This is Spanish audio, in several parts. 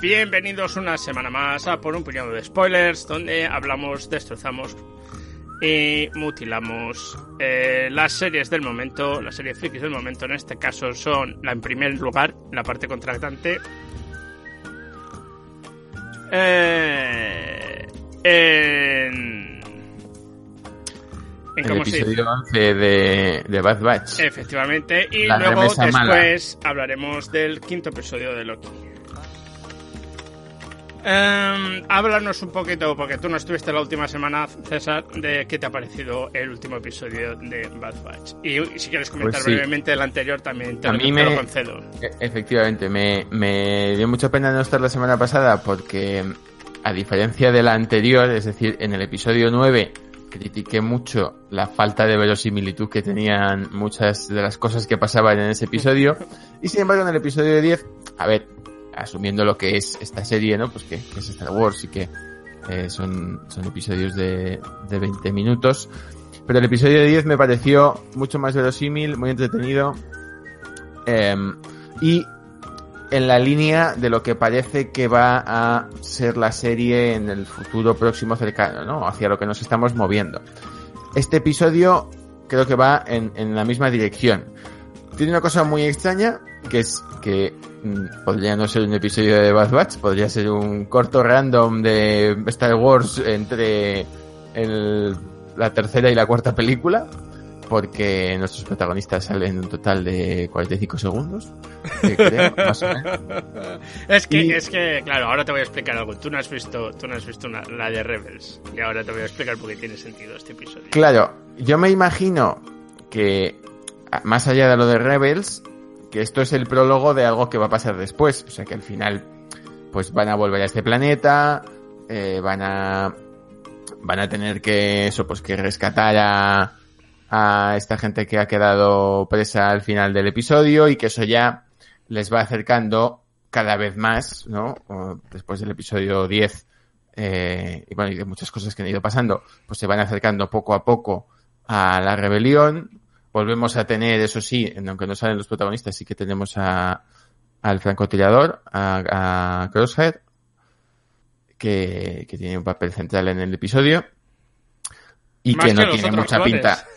Bienvenidos una semana más a Por un puñado de spoilers, donde hablamos, destrozamos y mutilamos eh, las series del momento, las series frikis del momento. En este caso son, la en primer lugar, la parte contractante. Eh, en, en el episodio 11 de, de, Bad Batch. Efectivamente, y luego después hablaremos del quinto episodio de Loki. Eh, háblanos un poquito, porque tú no estuviste la última semana, César, de qué te ha parecido el último episodio de Bad Batch. Y, si quieres comentar Pues sí. brevemente el anterior, también te, A lo, mí te me- lo concedo. E- Efectivamente, me, me dio mucha pena no estar la semana pasada porque, a diferencia de la anterior, es decir, en el episodio 9 critiqué mucho la falta de verosimilitud que tenían muchas de las cosas que pasaban en ese episodio. Y sin embargo, en el episodio 10, a ver, asumiendo lo que es esta serie, ¿no? Pues que, es Star Wars y que eh, son, son episodios de, de 20 minutos. Pero el episodio 10 me pareció mucho más verosímil, muy entretenido. em, y en la línea de lo que parece que va a ser la serie en el futuro próximo cercano, ¿no? Hacia lo que nos estamos moviendo. Este episodio creo que va en, en la misma dirección. Tiene una cosa muy extraña, que es que podría no ser un episodio de Bad Batch, podría ser un corto random de Star Wars entre el- la tercera y la cuarta película, porque nuestros protagonistas salen un total de 45 segundos, eh, creo, más o menos. es que, Y- es que, claro, ahora te voy a explicar algo. Tú no has visto, tú no has visto una- la de Rebels. Y ahora te voy a explicar por qué tiene sentido este episodio. Claro, yo me imagino que, más allá de lo de Rebels, que esto es el prólogo de algo que va a pasar después. O sea que al final, pues van a volver a este planeta, eh, van a, van a tener que, eso, pues que rescatar a, a esta gente que ha quedado presa al final del episodio y que eso ya les va acercando cada vez más, ¿no? Después del episodio 10, eh, y bueno, y de muchas cosas que han ido pasando, pues se van acercando poco a poco a la rebelión. Volvemos a tener, eso sí, aunque no salen los protagonistas, sí que tenemos a, al francotirador, a, a Crosshair, que, que tiene un papel central en el episodio. Y Más que no tiene mucha clones. pinta.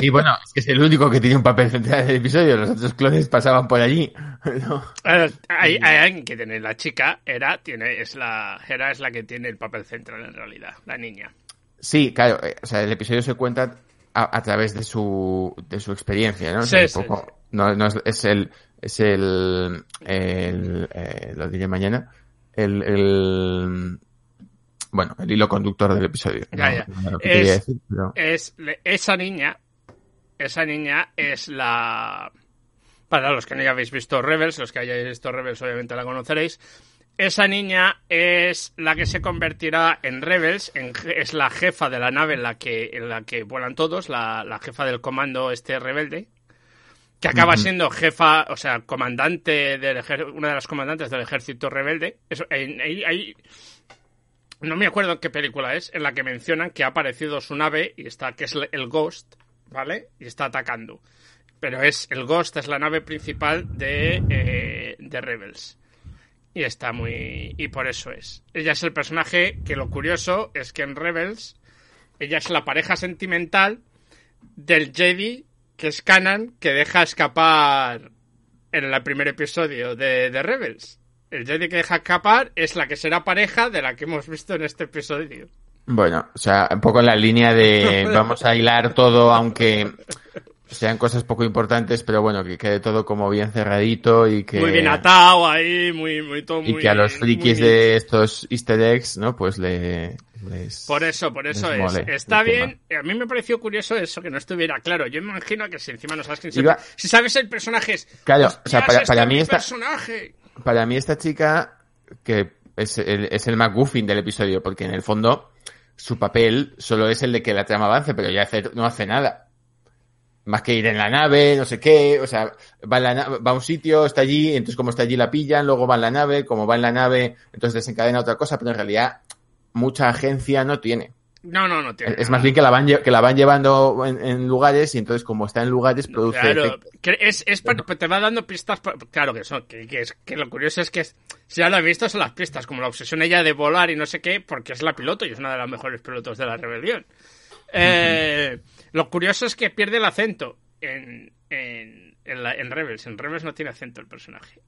Sí, bueno, es que es el único que tiene un papel central en el episodio. Los otros clones pasaban por allí. ¿no? Eh, Hay, hay alguien que tiene la chica, Era, tiene, es la, Hera es la que tiene el papel central en realidad, la niña. Sí, claro, eh, o sea, el episodio se cuenta a, a través de su, de su experiencia, ¿no? O sea, Sí, un sí, poco- No, no es, es el, es el, el, eh, lo diré mañana, el, el, bueno, el hilo conductor del episodio. Ya, no- ya. Es- quería decir, pero- Es esa niña, esa niña es la para los que no hayáis visto Rebels, los que hayáis visto Rebels obviamente la conoceréis. Esa niña es la que se convertirá en Rebels, en es la jefa de la nave en la que, en la que vuelan todos, la, la jefa del comando este rebelde, que acaba siendo jefa, o sea, comandante del una de las comandantes del ejército rebelde. Eso, ahí- no me acuerdo en qué película es, en la que mencionan que ha aparecido su nave y está, que es el Ghost, ¿vale? Y está atacando. Pero es el Ghost, es la nave principal de, eh, de Rebels. Y está muy. Y por eso es. Ella es el personaje que lo curioso es que en Rebels ella es la pareja sentimental del Jedi, que es Kanan, que deja escapar en el primer episodio de, de Rebels. El Jedi que deja escapar es la que será pareja de la que hemos visto en este episodio. Bueno, o sea, un poco en la línea de vamos a hilar todo, aunque sean cosas poco importantes, pero bueno, que quede todo como bien cerradito y que... Muy bien atado ahí, muy, muy todo y muy- que a los frikis de estos easter eggs, ¿no? Pues le... les- Por eso, por eso es. mole Está tema. bien. A mí me pareció curioso eso, que no estuviera claro. Yo me imagino que si encima no sabes quién Iba- Si sabes el personaje es... Claro, o "Hostias, sea, para, para mí esta, personaje. para mí esta chica, que es el, es el McGuffin del episodio, porque en el fondo su papel solo es el de que la trama avance, pero ya hace- no hace nada. Más que ir en la nave, no sé qué, o sea, va, en la na- va a un sitio, está allí, entonces como está allí la pillan, luego va en la nave, como va en la nave, entonces desencadena otra cosa, pero en realidad mucha agencia no tiene. No, no, no tiene. Es más bien que la van, que la van llevando en, lugares y entonces como está en lugares produce Claro, es, es te va dando pistas, claro que son, que, es, que lo curioso es que si ya lo he visto son las pistas, como la obsesión ella de volar y no sé qué, porque es la piloto y es una de las mejores pilotos de la rebelión. Eh, lo curioso es que pierde el acento en, en, en, Rebels. En Rebels no tiene acento el personaje.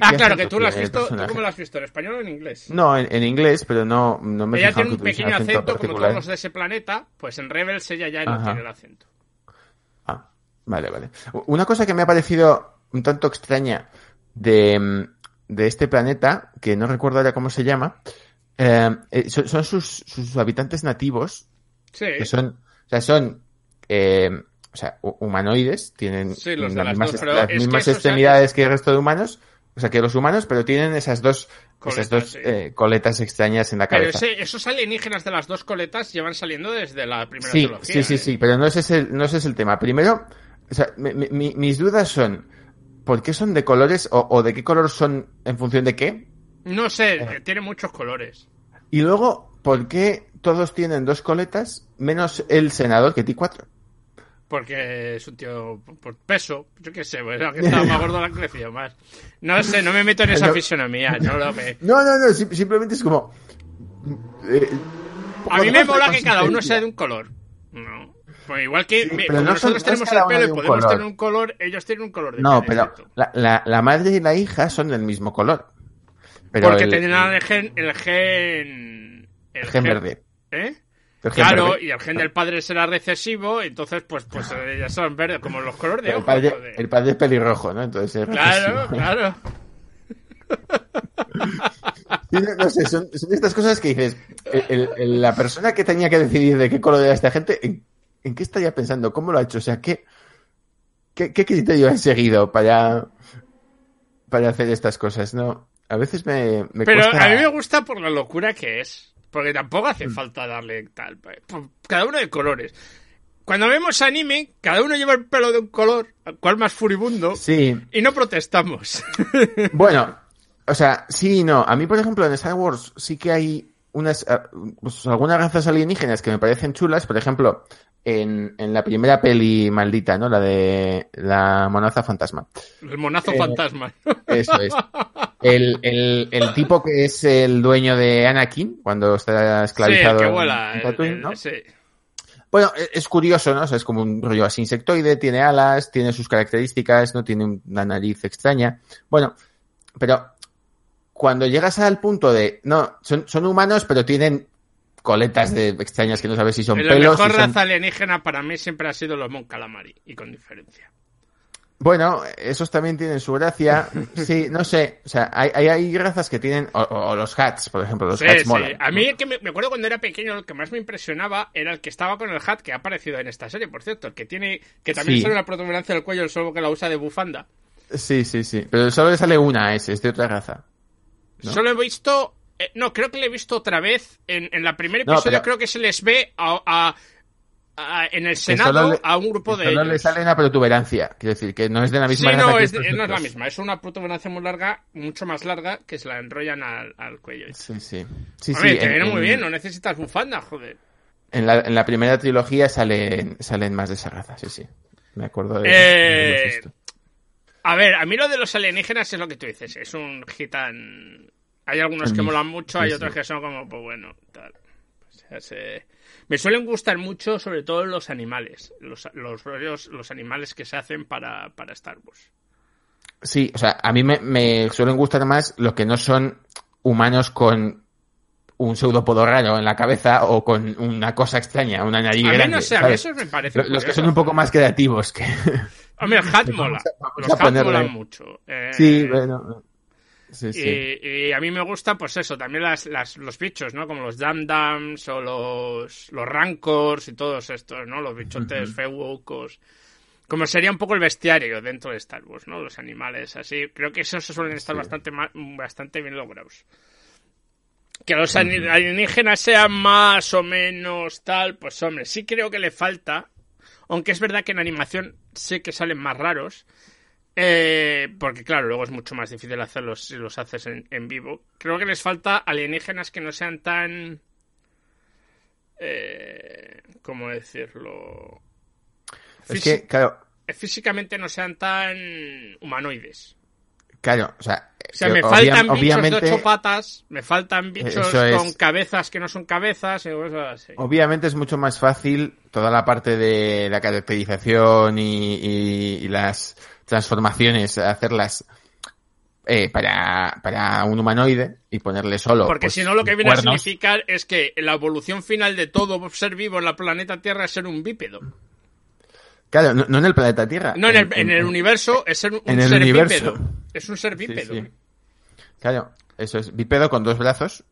ah, claro, que tú lo has visto. ¿Tú cómo lo has visto? ¿En español o en inglés? No, en, inglés, pero no, no me Ella tiene un pequeño acento, como todos los de ese planeta. Pues en Rebels ella ya no tiene el acento. Ah, vale, vale. Una cosa que me ha parecido un tanto extraña de, de este planeta, que no recuerdo ahora cómo se llama, eh, eh, son, sus, sus habitantes nativos que son, o sea, son, eh, o sea, humanoides, tienen las, mismas, extremidades que el resto de humanos, o sea, que los humanos, pero tienen esas dos, coletas, esas dos eh, coletas extrañas en la cabeza. Pero esos alienígenas de las dos coletas llevan saliendo desde la primera sí, Sí, sí, ¿eh? sí, pero no ese es el, no ese es el tema. Primero, o sea, mis dudas son, ¿por qué son de colores o, o, de qué color son en función de qué? No sé, tiene muchos colores. Y luego, ¿por qué todos tienen dos coletas, menos el senador que tiene cuatro. Porque es un tío por peso, yo qué sé, bueno, que estaba más gordo la crecido más. No sé, no me meto en esa fisonomía, no lo me... No, no, no, simplemente es como... Eh, a mí me mola que cada uno sea de un color. No. Pues igual que nosotros tenemos el pelo y podemos tener un color, ellos tienen un color de No, pero la, la, la, madre y la hija son del mismo color. Porque tienen el gen... El gen, el gen verde. ¿Eh? Claro, y el gen del padre será recesivo, entonces pues pues eh, ya son verdes, como los colores de el padre, el padre, es pelirrojo, ¿no? Entonces es Claro, claro. no sé, son, estas cosas que dices, la persona que tenía que decidir de qué color era esta gente, ¿en, qué estaría pensando? ¿Cómo lo ha hecho? O sea, ¿qué, qué, criterio ha seguido para, para hacer estas cosas? No, a veces me, me Pero a mí me gusta por la locura que es. Porque tampoco hace mm. falta darle tal. Pues, pues, cada uno de colores. Cuando vemos anime, cada uno lleva el pelo de un color, cual más furibundo. Sí. Y no protestamos. Bueno, o sea, sí y no. A mí, por ejemplo, en Star Wars sí que hay unas, ah, pues, algunas razas alienígenas que me parecen chulas. Por ejemplo, en, en, la primera peli maldita, ¿no? La de la monaza fantasma. El monazo eh, fantasma. Eso es. El, el, el, tipo que es el dueño de Anakin, cuando está esclavizado sí, vuela, en Tatooine, ¿no? Sí. Bueno, e, es curioso, ¿no? O sea, es como un rollo así insectoide, tiene alas, tiene sus características, ¿no? Tiene una nariz extraña. Bueno, pero cuando llegas al punto de, no, son, son humanos, pero tienen coletas de extrañas que no sabes si son pelos. La mejor raza alienígena para mí siempre ha sido los Mon Calamari, y con diferencia. Bueno, esos también tienen su gracia. Sí, no sé. O sea, hay, hay, razas que tienen. O, los hats, por ejemplo. Los hats sí. A mí, que me, acuerdo cuando era pequeño, lo que más me impresionaba era el que estaba con el hat que ha aparecido en esta serie, por cierto. El que tiene. Que también sale una protuberancia del cuello, solo que la usa de bufanda. Sí, sí, sí. Pero solo le sale una ese, es de otra raza. Solo he visto eh, no, creo que le he visto otra vez. En, en la primera episodio creo que se les ve a, en el Senado a un grupo de. No le sale una protuberancia. Quiero decir, que no es de la misma. Sí, no, es, no es la misma. Es una protuberancia muy larga, mucho más larga, que se la enrollan al, cuello. Sí, sí. sí, sí te viene muy bien, no necesitas bufanda, joder. En la, en la primera trilogía salen, salen más de esa raza, sí, sí. Me acuerdo de. Eh... A ver, a mí lo de los alienígenas es lo que tú dices. Es un gitan hay algunos que molan mucho, hay otros que son como, pues bueno, tal. Me suelen gustar mucho, sobre todo los animales, los, los rollos, los animales que se hacen para, para Star Wars. Sí, o sea, a mí me, suelen gustar más los que no son humanos con un pseudopodo raro en la cabeza o con una cosa extraña, una nariz a mí grande. No sé, a mí eso me parece. Los, que son un poco más creativos que. Hombre, el hat mola. los hat molan mucho. Eh, sí, bueno. Y, a mí me gusta, pues eso, también las, los bichos, ¿no? Como los Damdams o los, los Rancors y todos estos, ¿no? Los bichotes uh Como sería un poco el bestiario dentro de Star Wars, ¿no? Los animales así. Creo que esos suelen estar bastante, bastante bien logrados. Que los alienígenas sean más o menos tal, pues hombre, sí creo que le falta. Aunque es verdad que en animación sé que salen más raros Eh, porque claro, luego es mucho más difícil hacerlos si los haces en, en vivo. Creo que les falta alienígenas que no sean tan... Eh, ¿Cómo decirlo? Es que, claro, Físicamente no sean tan humanoides. claro, o sea, O sea, que me faltan bichos obviamente, de ocho patas, me faltan bichos Eso es. con cabezas que no son cabezas y cosas así. obviamente es mucho más fácil toda la parte de la caracterización y, y- y las transformaciones, hacerlas eh, para, para un humanoide y ponerle solo. Porque pues, si no, lo que viene a significar es que la evolución final de todo ser vivo en la planeta Tierra es ser un bípedo. Claro, no, no en el planeta Tierra. No, en el, en el universo es ser un en el ser universo. bípedo. Es un ser Sí, bípedo. sí. Claro, eso es bípedo con dos brazos.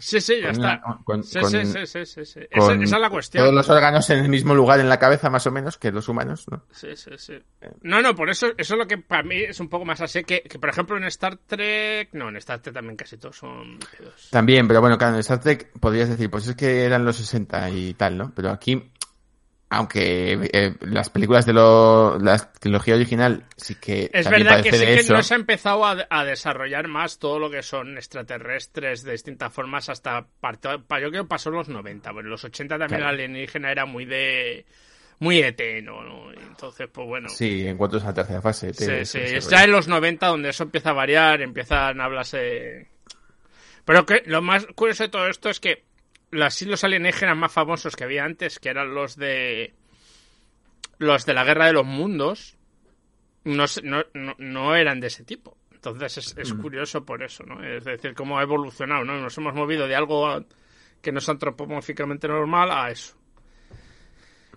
Sí, sí, ya está. sí, sí, sí, sí. Esa, es la cuestión. Todos los órganos en el mismo lugar en la cabeza, más o menos, que los humanos, ¿no? Sí, sí, sí. No, no, por eso, eso es lo que para mí es un poco más así que, que, por ejemplo, en Star Trek. No, en Star Trek también casi todos son. También, pero bueno, claro, en Star Trek podrías decir, pues es que eran los 60 y tal, ¿no? Pero aquí, aunque eh, las películas de lo, la trilogía original sí que Es verdad que sí que eso. no se ha empezado a, a desarrollar más todo lo que son extraterrestres de distintas formas hasta parte, pa- yo creo que pasó en los 90, pero en los 80 también Claro. el alienígena era muy de muy ET, ¿no? Entonces, pues bueno. Sí, en cuanto a la tercera fase. Sí, te- sí, te- es ya en los 90 donde eso empieza a variar, empiezan a hablarse... Pero que lo más curioso de todo esto es que las los alienígenas más famosos que había antes, que eran los de... Los de la Guerra de los Mundos, no, no, no, no eran de ese tipo. Entonces es, es Mm. curioso por eso, ¿no? Es decir, cómo ha evolucionado, ¿no? Nos hemos movido de algo que no es antropomórficamente normal a eso.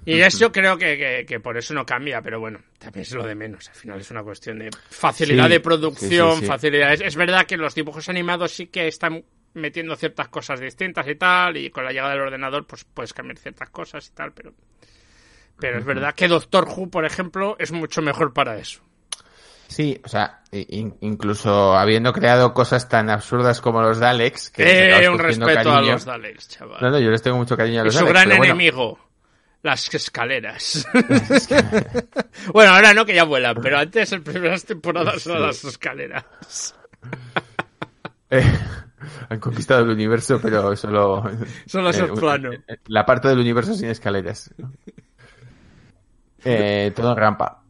Y eso creo que, que, que por eso no cambia, pero bueno, también es lo de menos. Al final es una cuestión de facilidad Sí, de producción, sí, sí, sí. facilidad. Es, es verdad que los dibujos animados sí que están metiendo ciertas cosas distintas y tal, y con la llegada del ordenador pues puedes cambiar ciertas cosas y tal, pero... Pero es verdad que Doctor Who, por ejemplo, es mucho mejor para eso. Sí, o sea, incluso habiendo creado cosas tan absurdas como los Daleks, que Eh, un respeto a los Daleks, chaval. No, no, yo les tengo mucho cariño a y los su Daleks. gran pero bueno, enemigo, las escaleras. bueno, ahora no, que ya vuelan, pero antes, en primeras temporadas, eran las escaleras. eh, han conquistado el universo, pero solo... Solo es eh, plano. eh, La parte del universo sin escaleras. Eh, todo en rampa.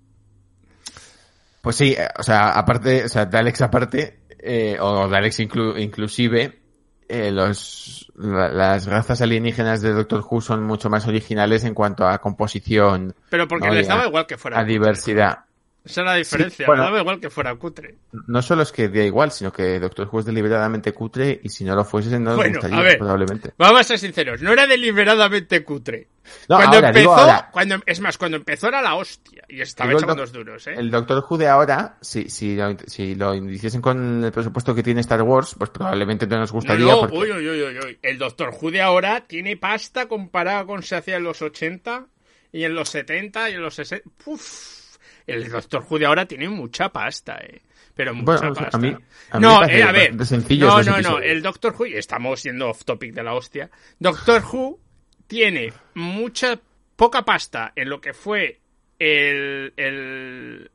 Pues sí, eh, o sea, aparte, o sea, Daleks aparte, eh, o Daleks inclu- inclusive, eh, los, la- las razas alienígenas de Doctor Who son mucho más originales en cuanto a composición, Pero porque No, les daba igual que fuera a diversidad. Esa es la diferencia, bueno. les daba igual que fuera cutre. No solo es que da igual, sino que Doctor Who es deliberadamente cutre y si no lo fuese no nos Bueno, gustaría, a ver. probablemente. Vamos a ser sinceros, no era deliberadamente cutre. No, cuando ahora, empezó, ahora. cuando es más, cuando empezó era la hostia y estaba con doc- dos duros, ¿eh? El Doctor Who de ahora, si, si, lo, si lo hiciesen con el presupuesto que tiene Star Wars, pues probablemente no nos No, gustaría. no, porque... uy, uy, uy. El Doctor Who de ahora tiene pasta comparado con se hacía en los 80 y en los 70 y en los 60. Uf, el Doctor Who de ahora tiene mucha pasta, eh. Pero mucha Bueno, pasta. a mí- a mí no, me eh, a ver. No, no, no. El Doctor Who, y estamos yendo off topic de la hostia. Doctor Who tiene mucha, poca pasta en lo que fue el, el,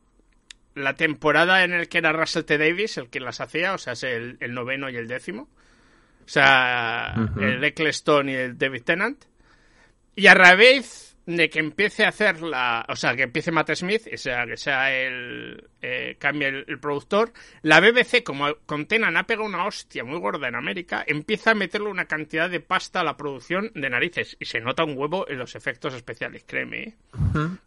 la temporada en el que era Russell T. Davis el que las hacía, o sea, es el, el noveno y el décimo. O sea, Ujú. el Eccleston y el David Tennant. Y a raíz de que empiece a hacer la. O sea, que empiece Matt Smith, o sea, que sea el. Eh, cambie el, el productor. La BBC, como con Tennant ha pegado una hostia muy gorda en América, empieza a meterle una cantidad de pasta a la producción de narices. Y se nota un huevo en los efectos especiales, créeme. ¿eh?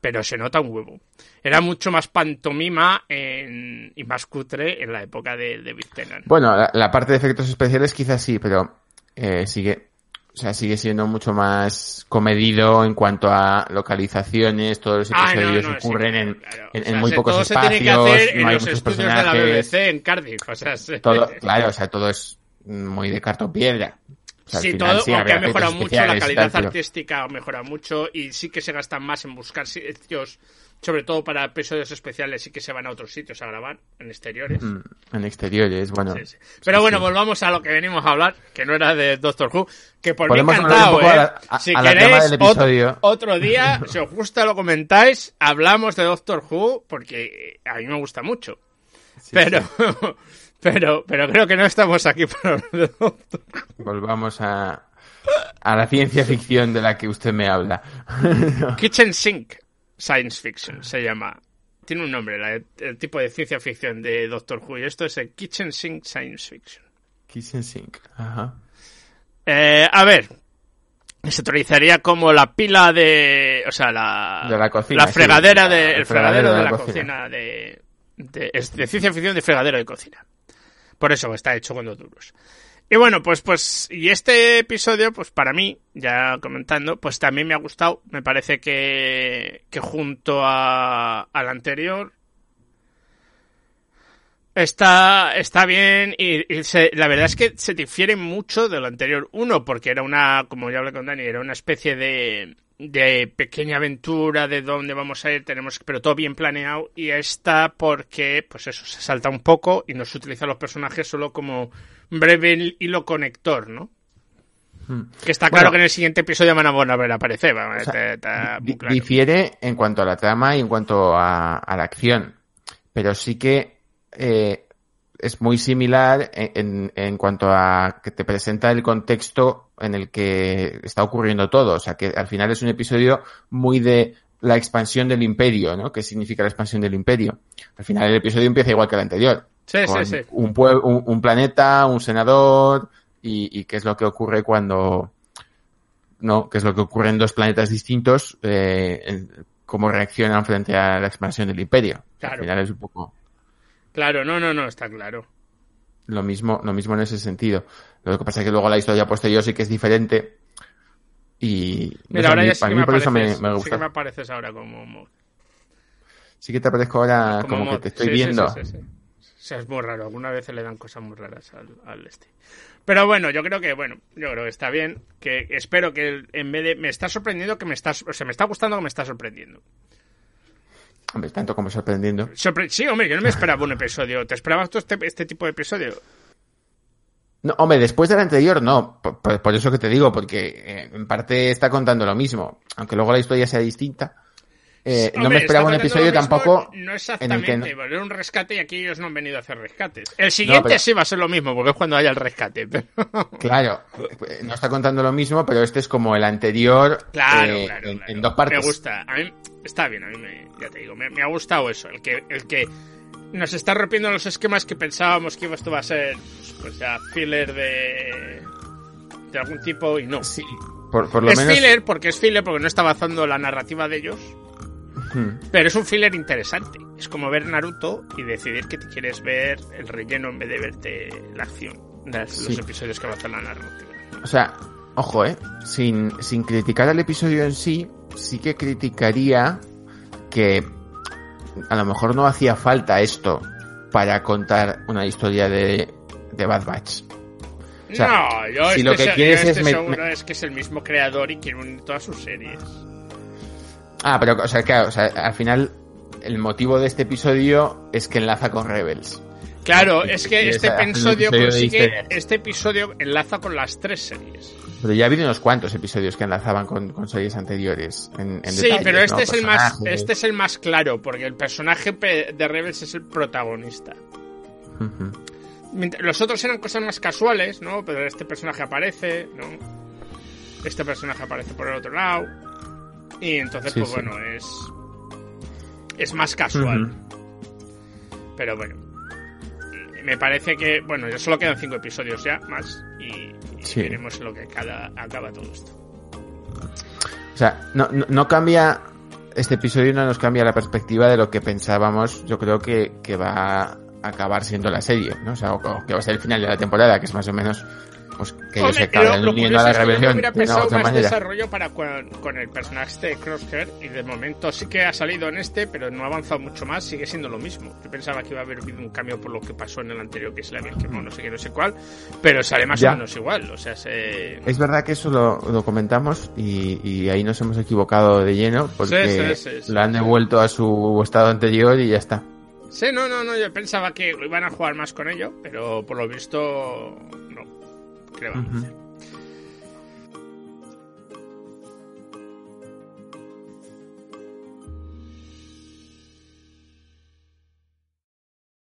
Pero se nota un huevo. Era mucho más pantomima en- y más cutre en la época de David Tennant. Bueno, la, la parte de efectos especiales quizás sí, pero eh, sigue, o sea, sigue siendo mucho más comedido en cuanto a localizaciones, todos los Ah, no, episodios sí, ocurren en, claro. en- O en sea, muy pocos todo se espacios, tiene que hacer en no hay los muchos estudios de la personajes, BBC en Cardiff. O sea, se- todo, claro, o sea, todo es muy de cartón piedra. sí, todo, aunque ha mejorado mucho, la calidad artística ha mejorado mucho y sí que se gastan más en buscar sitios sobre todo para episodios especiales y que se van a otros sitios a grabar, en exteriores. Mm, en exteriores, bueno. Pero bueno, volvamos a lo que venimos a hablar, que no era de Doctor Who, que por mí encantado, ¿eh? si queréis, otro, día, si os gusta lo comentáis, hablamos de Doctor Who, porque a mí me gusta mucho. pero, pero, pero creo que no estamos aquí para hablar de Doctor Who. Volvamos a, a la ciencia ficción de la que usted me habla. Kitchen Sink. Science Fiction, se llama. Tiene un nombre, el tipo de ciencia ficción de Doctor Who. Y esto es el Kitchen Sink Science Fiction. Kitchen Sink, ajá. Eh, a ver, se utilizaría como la pila de. O sea, la. De la cocina. La fregadera de. El, fregadero, de, la, cocina, de, de, de, ciencia ficción de fregadero de cocina. Por eso está hecho con dos duros. Y bueno, pues, pues, y este episodio, pues para mí, ya comentando, pues también me ha gustado. Me parece que, que junto a, al anterior, Está, está bien y, la verdad es que se difiere mucho de lo anterior. Uno, porque era una, como ya hablé con Dani, era una especie de, de pequeña aventura de dónde vamos a ir, tenemos, pero todo bien planeado. Y esta porque, pues eso, se salta un poco y nos utiliza los personajes solo como breve hilo conector, ¿no? Hmm. Que está claro que en el siguiente episodio van a volver a aparecer. Difiere en cuanto a la trama y en cuanto a, la acción. Pero sí que eh, es muy similar en, en, cuanto a que te presenta el contexto en el que está ocurriendo todo. O sea, que al final es un episodio muy de la expansión del imperio, ¿no? ¿Qué significa la expansión del imperio? Al final el episodio empieza igual que el anterior. Sí, sí, sí. Un, un, planeta, un senador y, qué es lo que ocurre cuando... No, qué es lo que ocurre en dos planetas distintos, eh, cómo reaccionan frente a la expansión del imperio. Al final es un poco... Claro, no, no, no, está claro. Lo mismo, lo mismo en ese sentido. Lo que pasa es que luego la historia posterior sí que es diferente. Y Mira, ahora ya sí que me por eso me, gusta. Sí que me apareces ahora como Sí que te aparezco ahora como, que te estoy viendo. Sí, sí, o sea, es muy raro. Alguna vez le dan cosas muy raras al, al, este. Pero bueno, yo creo que, bueno, yo creo que está bien. Que espero que en vez de. Me está sorprendiendo que me estás. O sea, me está gustando que me está sorprendiendo. Hombre, tanto como sorprendiendo. sí, hombre, yo no me esperaba un episodio. ¿Te esperabas tú este, este tipo de episodio? No, hombre, después del anterior no. Por, eso que te digo, porque eh, en parte está contando lo mismo. Aunque luego la historia sea distinta. Eh, no me esperaba un episodio tampoco. No exactamente, en el que un rescate y aquí ellos no han venido a hacer rescates. El siguiente sí va a ser lo mismo, porque es cuando haya el rescate. Claro, no está contando lo mismo, pero este es como el anterior claro, eh, en, dos partes. Me gusta, a mí está bien, a mí me, ya te digo, me, ha gustado eso, el que, el que nos está rompiendo los esquemas que pensábamos que esto va a ser, pues ya, filler de, de algún tipo y no. Sí, por, por lo es menos... filler porque es filler porque no está avanzando la narrativa de ellos pero es un filler interesante. Es como ver Naruto y decidir que te quieres ver el relleno en vez de verte la acción los episodios que avanzan la narrativa. O sea, ojo, eh. Sin, sin criticar al episodio en sí, sí que criticaría que a lo mejor no hacía falta esto para contar una historia de, de Bad Batch. no, yo si lo que quieres es, seguro es que es el mismo creador y quiere unir todas sus series. Ah, pero, o sea, claro, o sea, al final el motivo de este episodio es que enlaza con Rebels. Claro, es que este episodio consigue, este episodio enlaza con las tres series. Pero ya ha habido unos cuantos episodios que enlazaban con, series anteriores. En, sí, pero este es el más, este es el más claro, porque el personaje de Rebels es el protagonista. Los otros eran cosas más casuales, ¿no? Pero este personaje aparece, ¿no? Este personaje aparece por el otro lado. Y entonces, pues bueno, es. Es más casual. Pero bueno. Me parece que. Bueno, ya solo quedan cinco episodios ya, más. Y, veremos lo que cada, acaba todo esto. O sea, no, no, cambia. Este episodio no nos cambia la perspectiva de lo que pensábamos. Yo creo que, que va a acabar siendo la serie, ¿no? O sea, que va a ser el final de la temporada, que es más o menos pues que se acaben uniendo a la rebelión hubiera pensado más manera. desarrollo para con, con el personaje de Crosshair y de momento sí que ha salido en este, pero no ha avanzado mucho más, sigue siendo lo mismo. Yo pensaba que iba a haber habido un cambio por lo que pasó en el anterior, que le había quemado no sé qué, no sé cuál, pero sale más Ya. o menos igual, o sea, se... Es verdad que eso lo, lo comentamos y, y ahí nos hemos equivocado de lleno porque Sí, sí, sí, lo han devuelto a su estado anterior y ya está. Sí, no, no, no, yo pensaba que iban a jugar más con ello, pero por lo visto no. Creo. Ujú.